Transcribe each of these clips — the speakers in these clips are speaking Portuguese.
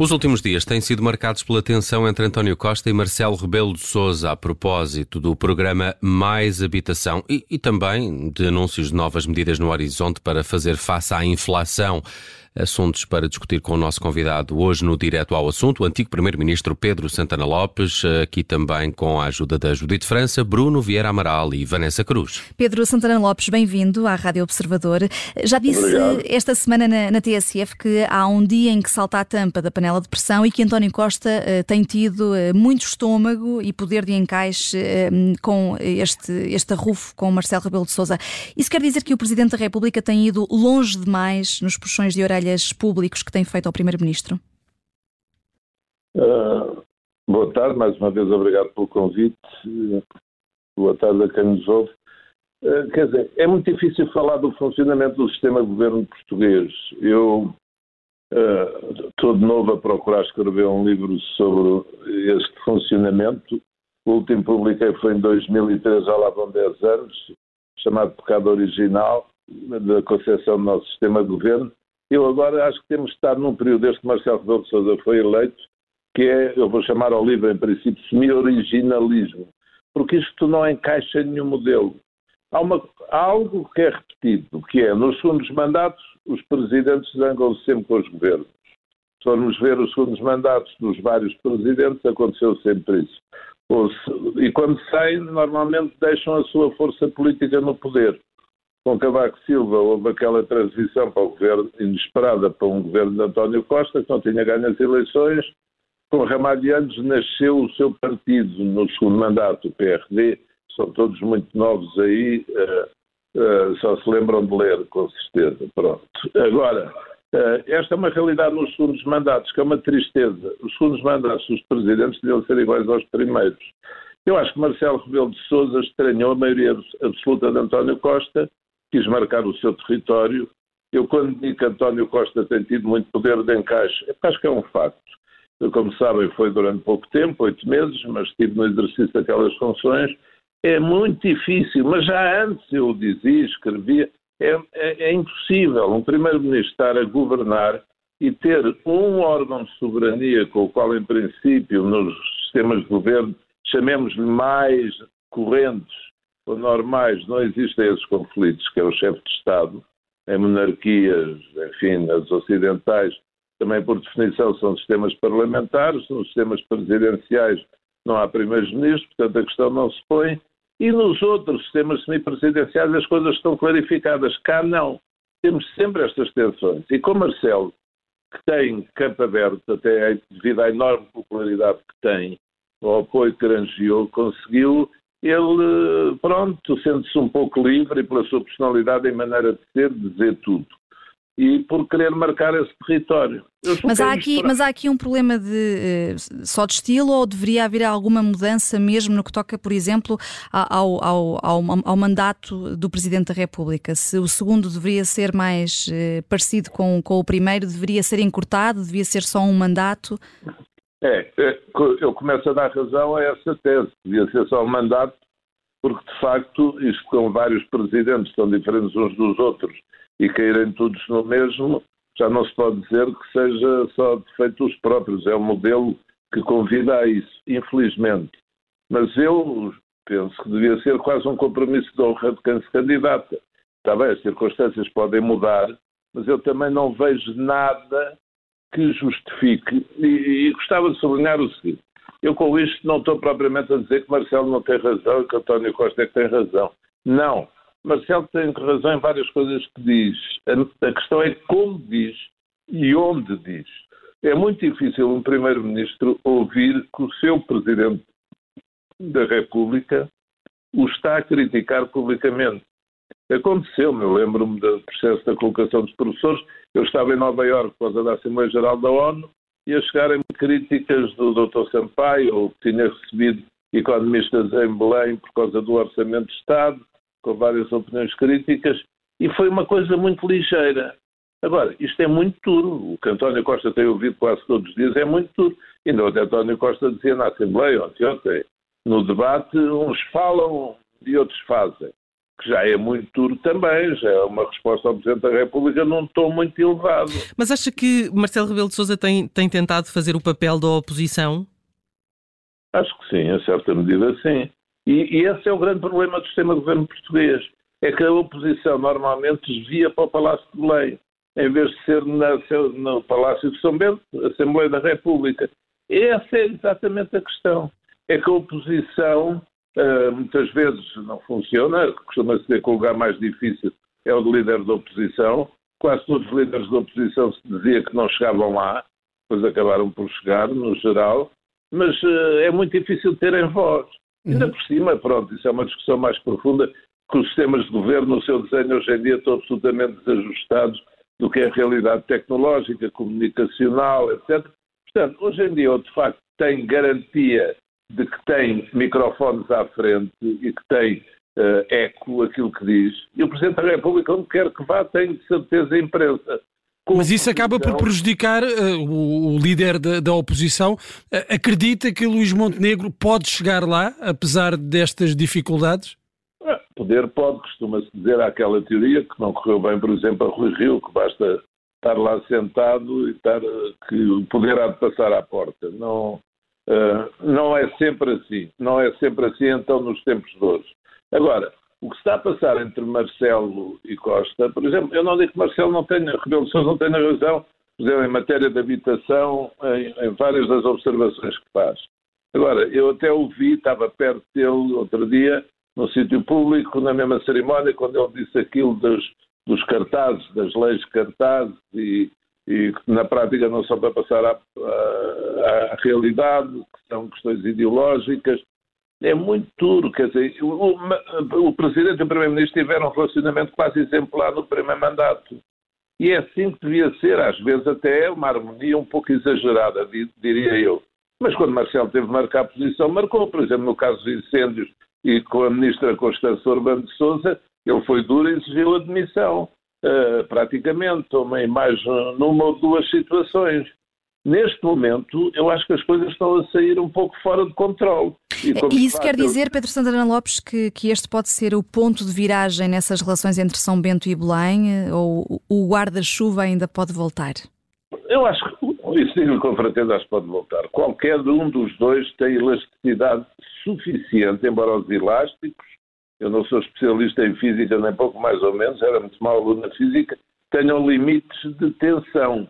Os últimos dias têm sido marcados pela tensão entre António Costa e Marcelo Rebelo de Sousa a propósito do programa Mais Habitação e, e também de anúncios de novas medidas no horizonte para fazer face à inflação. Assuntos para discutir com o nosso convidado hoje no Direto ao Assunto, o antigo Primeiro-Ministro Pedro Santana Lopes, aqui também com a ajuda da Judite França, Bruno Vieira Amaral e Vanessa Cruz. Pedro Santana Lopes, bem-vindo à Rádio Observador. Já disse Obrigado. esta semana na, na, TSF que há um dia em que salta a tampa da panela de pressão e que António Costa uh, tem tido uh, muito estômago e poder de encaixe uh, com este, este arrufo com Marcelo Rebelo de Sousa. Isso quer dizer que o Presidente da República tem ido longe demais nos puxões de orelha orelhas públicos que tem feito ao Primeiro-Ministro? Uh, boa tarde, mais uma vez obrigado pelo convite. boa tarde a quem nos ouve. Uh, quer dizer, é muito difícil falar do funcionamento do sistema de governo português. Eu uh, estou de novo a procurar escrever um livro sobre este funcionamento. O último publiquei foi em 2003, já lá vão 10 anos, chamado Pecado Original, da concepção do nosso sistema de governo. Eu agora acho que temos de estar num período, desde que Marcelo Rebelo de Sousa foi eleito, que é, eu vou chamar ao livro, em princípio, semi-originalismo, porque isto não encaixa em nenhum modelo. Há, uma, há algo que é repetido, que é, nos segundos mandatos, os presidentes zangam sempre com os governos. Se formos ver os segundos mandatos dos vários presidentes, aconteceu sempre isso. E quando saem, normalmente deixam a sua força política no poder com Cavaco Silva houve aquela transição para o governo, inesperada para um governo de António Costa, que não tinha ganho as eleições. Com Ramalhianos nasceu o seu partido no segundo mandato, o PRD. São todos muito novos aí, uh, uh, só se lembram de ler, com certeza. Pronto. Agora, uh, esta é uma realidade nos segundos mandatos, que é uma tristeza. Os segundos mandatos dos presidentes deviam ser iguais aos primeiros. Eu acho que Marcelo Rebelo de Sousa estranhou a maioria absoluta de António Costa quis marcar o seu território. Eu, quando digo que António Costa tem tido muito poder de encaixe, acho que é um facto. Eu, como sabem, foi durante pouco tempo, oito meses, mas estive no exercício daquelas funções. É muito difícil, mas já antes eu dizia, escrevia, é, é, é impossível um primeiro-ministro estar a governar e ter um órgão de soberania com o qual, em princípio, nos sistemas de governo, chamemos-lhe mais correntes, normais não existem esses conflitos, que é o chefe de Estado, em monarquias, enfim, nas ocidentais, também por definição são sistemas parlamentares, nos sistemas presidenciais não há primeiros-ministros, portanto a questão não se põe, e nos outros sistemas semipresidenciais as coisas estão clarificadas, cá não. Temos sempre estas tensões. E com Marcelo, que tem campo aberto, até devido à enorme popularidade que tem, o apoio que granjeou, conseguiu ele, pronto, sente-se um pouco livre pela sua personalidade e maneira de ser, de dizer tudo. E por querer marcar esse território. Mas há, aqui, mas há aqui um problema de uh, só de estilo ou deveria haver alguma mudança mesmo no que toca, por exemplo, ao, ao, ao, ao mandato do Presidente da República? Se o segundo deveria ser mais uh, parecido com, com o primeiro, deveria ser encurtado, devia ser só um mandato? É, é, eu começo a dar razão a essa tese. Devia ser só um mandato, porque de facto, isto com vários presidentes tão diferentes uns dos outros e caírem todos no mesmo, já não se pode dizer que seja só defeito dos próprios. É um modelo que convida a isso, infelizmente. Mas eu penso que devia ser quase um compromisso de honra de quem se candidata. Está bem, as circunstâncias podem mudar, mas eu também não vejo nada que justifique, e, e gostava de sublinhar o seguinte, eu com isto não estou propriamente a dizer que Marcelo não tem razão e que António Costa é que tem razão. Não. Marcelo tem razão em várias coisas que diz. A, a questão é como diz e onde diz. É muito difícil um Primeiro-Ministro ouvir que o seu Presidente da República o está a criticar publicamente. Aconteceu-me, eu lembro-me do processo da colocação dos professores. Eu estava em Nova Iorque por causa da Assembleia Geral da ONU e a chegarem críticas do Dr. Sampaio, que tinha recebido economistas em Belém por causa do Orçamento de Estado, com várias opiniões críticas, e foi uma coisa muito ligeira. Agora, isto é muito duro. O que António Costa tem ouvido quase todos os dias é muito duro. Ainda ontem António Costa dizia na Assembleia, ontem, ontem, no debate, uns falam e outros fazem que já é muito duro também, já é uma resposta ao Presidente da República num tom muito elevado. Mas acha que Marcelo Rebelo de Sousa tem, tem tentado fazer o papel da oposição? Acho que sim, em certa medida sim. E, e, esse é o grande problema do sistema de governo português. É que a oposição normalmente desvia para o Palácio de Belém, em vez de ser na, no Palácio de São Bento, Assembleia da República. Essa é exatamente a questão. É que a oposição uh, muitas vezes não funciona, costuma-se dizer que o lugar mais difícil é o de líder da oposição. Quase todos os líderes da oposição se dizia que não chegavam lá, depois acabaram por chegar, no geral, mas uh, é muito difícil terem voz. Uhum. Ainda por cima, pronto, isso é uma discussão mais profunda, que os sistemas de governo, no seu desenho hoje em dia, estão absolutamente desajustados do que é a realidade tecnológica, comunicacional, etc. Portanto, hoje em dia, de facto, tem garantia de que tem microfones à frente e que tem uh, eco aquilo que diz. E o Presidente da República, onde quer que vá, tem de certeza a imprensa. Mas isso acaba por prejudicar uh, o, o, líder da, da oposição. Uh, acredita que Luís Montenegro pode chegar lá, apesar destas dificuldades? Ah, poder pode, costuma-se dizer aquela teoria que não correu bem, por exemplo, a Rui Rio, que basta estar lá sentado e estar, que o poder há de passar à porta. Não, uh, não é sempre assim. Não é sempre assim, então, nos tempos de hoje. Agora, o que está a passar entre Marcelo e Costa, por exemplo, eu não digo que Marcelo não tenha, Rebelo Sousa não tenha razão, por exemplo, em matéria de habitação, em, em, várias das observações que faz. Agora, eu até ouvi, estava perto dele outro dia, no sítio público, na mesma cerimónia, quando ele disse aquilo dos, dos cartazes, das leis de cartazes e, e que na prática não são para passar à, à, à realidade, que são questões ideológicas é muito duro. Quer dizer, o, o, Presidente e o Primeiro-Ministro tiveram um relacionamento quase exemplar no primeiro mandato. E é assim que devia ser, às vezes até uma harmonia um pouco exagerada, diria eu. Mas quando Marcelo teve de marcar a posição, marcou. Por exemplo, no caso dos incêndios e com a Ministra Constância Urbano de Souza, ele foi duro e exigiu a demissão. Uh, praticamente, também mais numa ou duas situações. Neste momento, eu acho que as coisas estão a sair um pouco fora de controle. E, e isso quer dizer, Pedro Santana Lopes, que, que este pode ser o ponto de viragem nessas relações entre São Bento e Belém, ou o guarda-chuva ainda pode voltar? Eu acho que, isso digo com franqueza, acho que pode voltar. Qualquer um dos dois tem elasticidade suficiente, embora os elásticos, eu não sou especialista em física, nem pouco mais ou menos, era muito mau aluno na física, tenham limites de tensão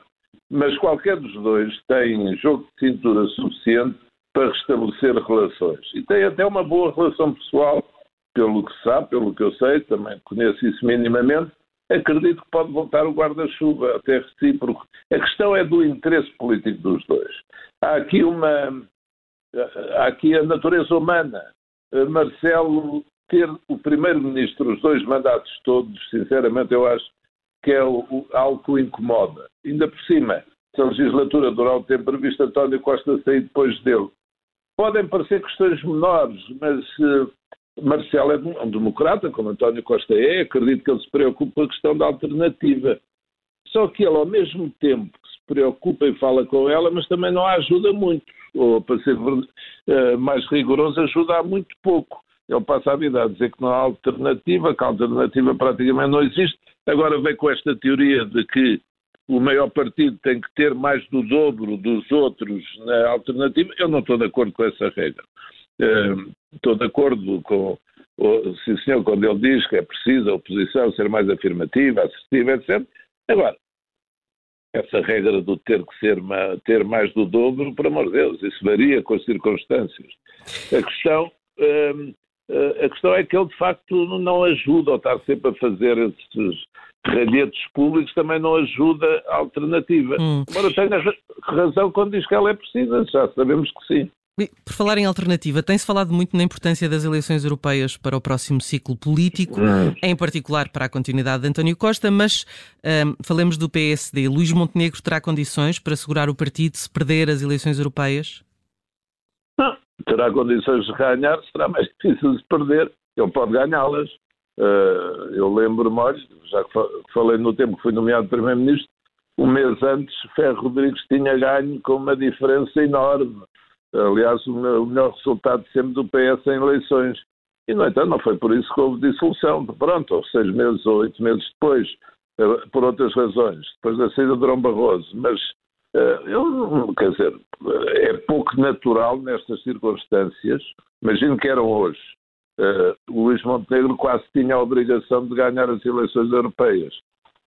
mas qualquer dos dois tem jogo de cintura suficiente para restabelecer relações. E tem até uma boa relação pessoal, pelo que sabe, pelo que eu sei, também conheço isso minimamente. Acredito que pode voltar o guarda-chuva, até recíproco. A questão é do interesse político dos dois. Há aqui uma. Há aqui a natureza humana. Marcelo ter o primeiro-ministro os dois mandatos todos, sinceramente, eu acho que é o, o, algo que o incomoda. Ainda por cima, se a legislatura durar o tempo previsto, António Costa sair depois dele. Podem parecer questões menores, mas uh, Marcelo é um democrata, como António Costa é, acredito que ele se preocupa com a questão da alternativa. Só que ele, ao mesmo tempo que se preocupa e fala com ela, mas também não a ajuda muito. Ou, para ser uh, mais rigoroso, ajuda muito pouco. Ele passa a vida a dizer que não há alternativa, que a alternativa praticamente não existe. Agora vem com esta teoria de que o maior partido tem que ter mais do dobro dos outros na alternativa. Eu não estou de acordo com essa regra. Uh, estou de acordo com o sim, senhor quando ele diz que é preciso a oposição ser mais afirmativa, assertiva, etc. Agora, essa regra do ter que ser ter mais do dobro, por amor de Deus, isso varia com as circunstâncias. A questão uh, a questão é que ele, de facto, não ajuda, ou está sempre a fazer esses ralhetos públicos, também não ajuda a alternativa. Hum. Embora tenha razão quando diz que ela é precisa, já sabemos que sim. Por falar em alternativa, tem-se falado muito na importância das eleições europeias para o próximo ciclo político, hum. em particular para a continuidade de António Costa, mas um, falemos do PSD. Luís Montenegro terá condições para segurar o partido se perder as eleições europeias? Terá condições de ganhar, será mais difícil de perder. Ele pode ganhá-las. Uh, eu lembro-me, já que falei no tempo que fui nomeado Primeiro-Ministro, um mês antes Ferro Rodrigues tinha ganho com uma diferença enorme. Aliás, o, melhor resultado sempre do PS em eleições. E, no entanto, não foi por isso que houve dissolução. Pronto, seis meses ou oito meses depois, eh, por outras razões, depois da saída de Dom Barroso. Mas, eh, eu, quer dizer, é pouco natural nestas circunstâncias, imagino que eram hoje, Uh, Luís Montenegro quase tinha a obrigação de ganhar as eleições europeias.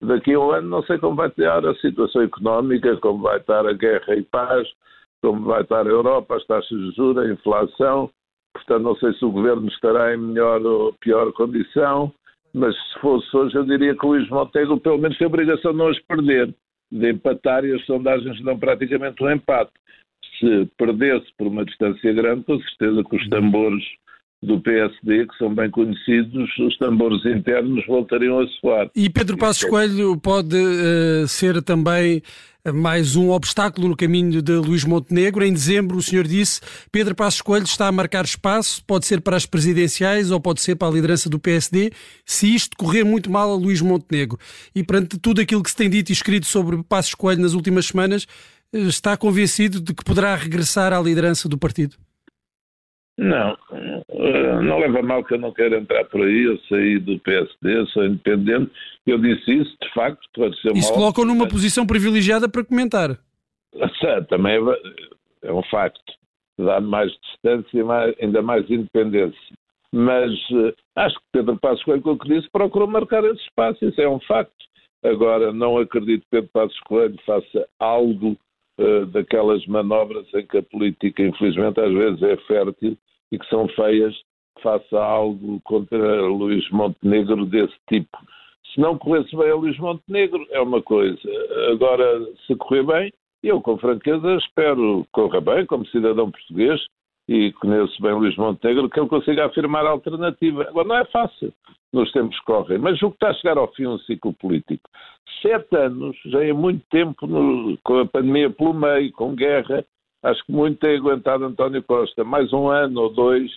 Daqui a um ano não sei como vai estar a situação económica, como vai estar a guerra e paz, como vai estar a Europa, as taxas de juros, a inflação. Portanto, não sei se o governo estará em melhor ou pior condição, mas se fosse hoje eu diria que o Luís Montenegro pelo menos tem a obrigação de não as perder, de empatar e as sondagens dão praticamente um empate. Se perdesse por uma distância grande, com certeza que os tambores do PSD, que são bem conhecidos, os tambores internos voltariam a soar. E Pedro Passos Coelho pode uh, ser também mais um obstáculo no caminho de Luís Montenegro. Em dezembro, o senhor disse, Pedro Passos Coelho está a marcar espaço, pode ser para as presidenciais ou pode ser para a liderança do PSD, se isto correr muito mal a Luís Montenegro. E perante tudo aquilo que se tem dito e escrito sobre Passos Coelho nas últimas semanas, eh, está convencido de que poderá regressar à liderança do partido? Não, eh, não leva mal que eu não quero entrar por aí, eu saí do PSD, sou independente, eu disse isso, de facto, pode ser Isso coloca numa posição privilegiada para comentar. Também é, é um facto, dá mais distância e mais, ainda mais independência. Mas uh, acho que Pedro Passos Coelho, com o que disse, procurou marcar esse espaço, isso é um facto. Agora, não acredito que Pedro Passos Coelho faça algo uh, daquelas manobras em que a política, infelizmente, às vezes é fértil e que são feias, faça algo contra Luís Montenegro desse tipo. Se não corresse bem a Luís Montenegro, é uma coisa. Agora, se correr bem, eu, com franqueza, espero que corra bem, como cidadão português, e conheço bem Luís Montenegro, que ele consiga afirmar a alternativa. Agora, não é fácil nos tempos que correm, mas o que está a chegar ao fim um ciclo político. Sete anos, já é muito tempo, no, com a pandemia pelo meio, com guerra, Acho que muito tem aguentado António Costa. Mais um ano ou dois,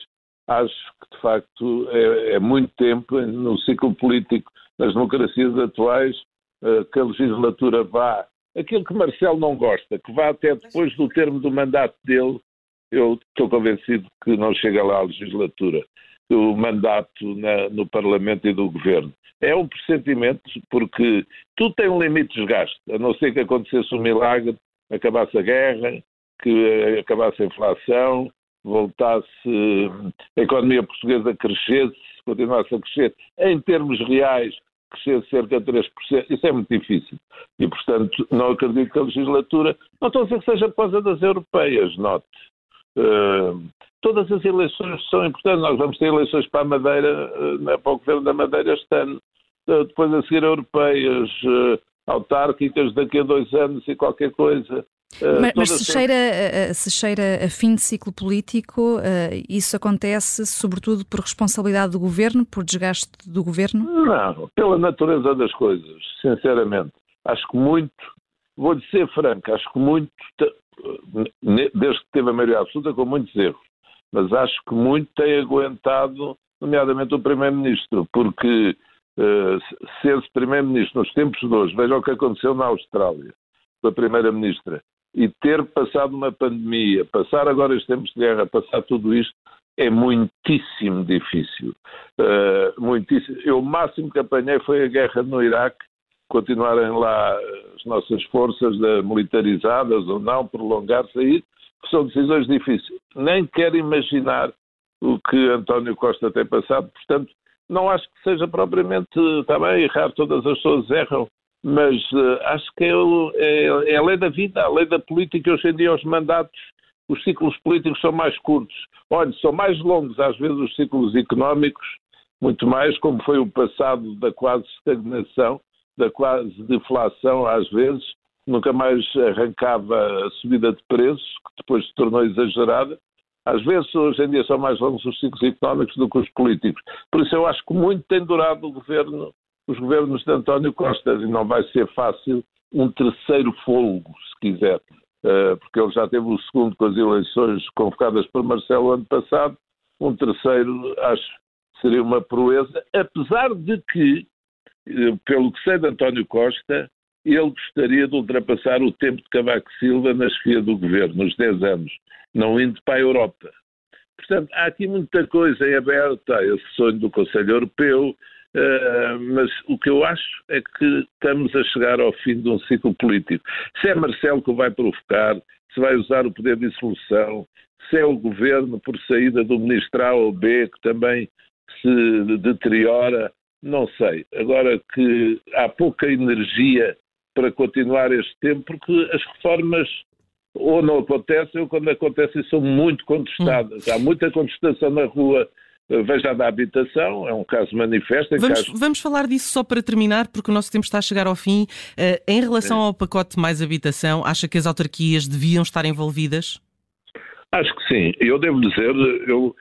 acho que de facto é, é muito tempo no ciclo político nas democracias atuais uh, que a legislatura vá. Aquilo que Marcelo não gosta, que vá até depois do termo do mandato dele, eu estou convencido que não chega lá a legislatura, o mandato na, no Parlamento e do Governo. É um pressentimento, porque tudo tem um limite de desgaste, a não ser que acontecesse um milagre, acabasse a guerra, que acabasse a inflação, voltasse a economia portuguesa crescesse, continuasse a crescer em termos reais, crescesse cerca de 3%, isso é muito difícil. E, portanto, não acredito que a legislatura, não estou a dizer que seja por causa das europeias, note. Uh, todas as eleições são importantes, nós vamos ter eleições para a Madeira, uh, para o Governo da Madeira este ano, uh, depois a seguir europeias, autárquicas daqui a dois anos e qualquer coisa. Uh, mas, mas se, cheira, uh, se cheira a fim de ciclo político, uh, isso acontece sobretudo por responsabilidade do governo, por desgaste do governo? Não, pela natureza das coisas, sinceramente. Acho que muito, vou-lhe ser franco, acho que muito, desde que teve a maioria absoluta, com muitos erros, mas acho que muito tem aguentado, nomeadamente o Primeiro-Ministro, porque ser Primeiro-Ministro nos tempos de hoje, veja o que aconteceu na Austrália, com a Primeira-Ministra, e ter passado uma pandemia, passar agora os tempos de guerra, passar tudo isto, é muitíssimo difícil. Uh, muitíssimo. Eu, o máximo que apanhei foi a guerra no Iraque, continuarem lá as nossas forças militarizadas ou não, prolongar-se aí, são decisões difíceis. Nem quero imaginar o que António Costa tem passado, portanto, não acho que seja propriamente, está bem, errar, todas as pessoas erram, mas uh, acho que é, é, é, a lei da vida, a lei da política. Hoje em dia, os mandatos, os ciclos políticos são mais curtos. Olha, são mais longos, às vezes, os ciclos económicos, muito mais, como foi o passado da quase estagnação, da quase deflação, às vezes, nunca mais arrancava a subida de preços, que depois se tornou exagerada. Às vezes, hoje em dia, são mais longos os ciclos económicos do que os políticos. Por isso, eu acho que muito tem durado o governo os governos de António Costa e não vai ser fácil um terceiro folgo, se quiser, eh, porque ele já teve o segundo com as eleições convocadas por Marcelo ano passado, um terceiro acho seria uma proeza, apesar de que, pelo que sei de António Costa, ele gostaria de ultrapassar o tempo de Cavaco Silva na chefia do governo, nos 10 anos, não indo para a Europa. Portanto, há aqui muita coisa em aberto, há esse sonho do Conselho Europeu, uh, mas o que eu acho é que estamos a chegar ao fim de um ciclo político. Se é Marcelo que o vai provocar, se vai usar o poder de dissolução, se é o governo por saída do ministro A ou B que também se deteriora, não sei. Agora que há pouca energia para continuar este tempo, porque as reformas ou não acontecem, ou quando acontecem são muito contestadas. Hum. Há muita contestação na rua. Veja a da habitação, é um caso manifesto. Vamos, caso... vamos falar disso só para terminar, porque o nosso tempo está a chegar ao fim. Uh, em relação ao pacote mais habitação, acha que as autarquias deviam estar envolvidas? Acho que sim. Eu devo dizer, eu,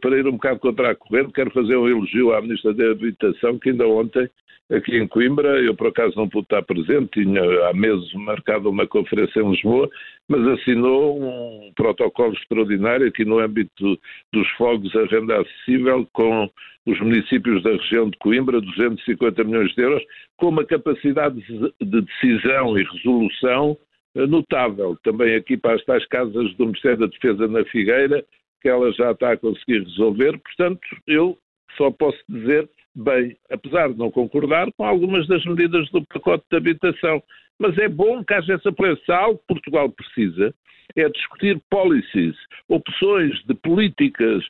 para ir um bocado contra a corrente, quero fazer um elogio à Ministra da Habitação, que ainda ontem, aqui em Coimbra, eu por acaso não pude estar presente, tinha há meses marcado uma conferência em Lisboa, mas assinou um protocolo extraordinário aqui no âmbito dos fogos à renda acessível com os municípios da região de Coimbra, 250 milhões de euros, com uma capacidade de decisão e resolução notável. Também aqui para as tais casas do Ministério da Defesa na Figueira, que ela já está a conseguir resolver. Portanto, eu só posso dizer, bem, apesar de não concordar com algumas das medidas do pacote de habitação, mas é bom que haja essa pressa. Algo que Portugal precisa é discutir policies, opções de políticas,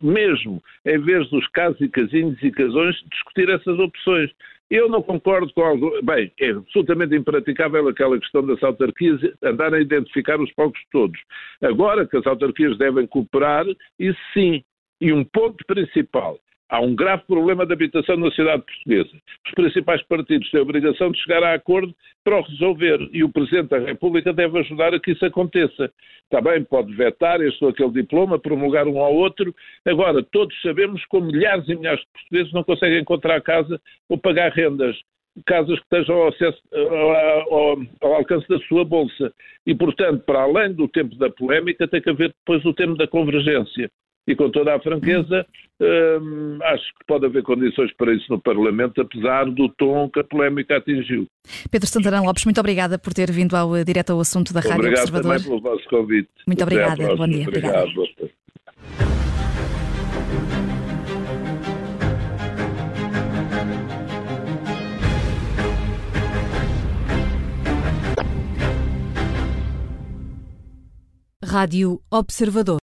mesmo em vez dos casos e casinhos e casões, discutir essas opções. Eu não concordo com algo. Bem, é absolutamente impraticável aquela questão das autarquias andar a identificar os palcos todos. Agora que as autarquias devem cooperar, isso sim. E um ponto principal Há um grave problema de habitação na sociedade portuguesa. Os principais partidos têm a obrigação de chegar a acordo para o resolver e o Presidente da República deve ajudar a que isso aconteça. Está bem, pode vetar este ou aquele diploma, promulgar um ao outro. Agora, todos sabemos que milhares e milhares de portugueses não conseguem encontrar casa ou pagar rendas casas que estejam ao, acesso, ao, ao, alcance da sua bolsa. E, portanto, para além do tempo da polémica, tem que haver depois o tempo da convergência e com toda a franqueza, hum, acho que pode haver condições para isso no Parlamento, apesar do tom que a polémica atingiu. Pedro Santarão Lopes, muito obrigada por ter vindo ao, direto ao assunto da Rádio Obrigado Observador. Obrigado também pelo vosso convite. Muito Até obrigada. Bom dia. Obrigado. Rádio Observador.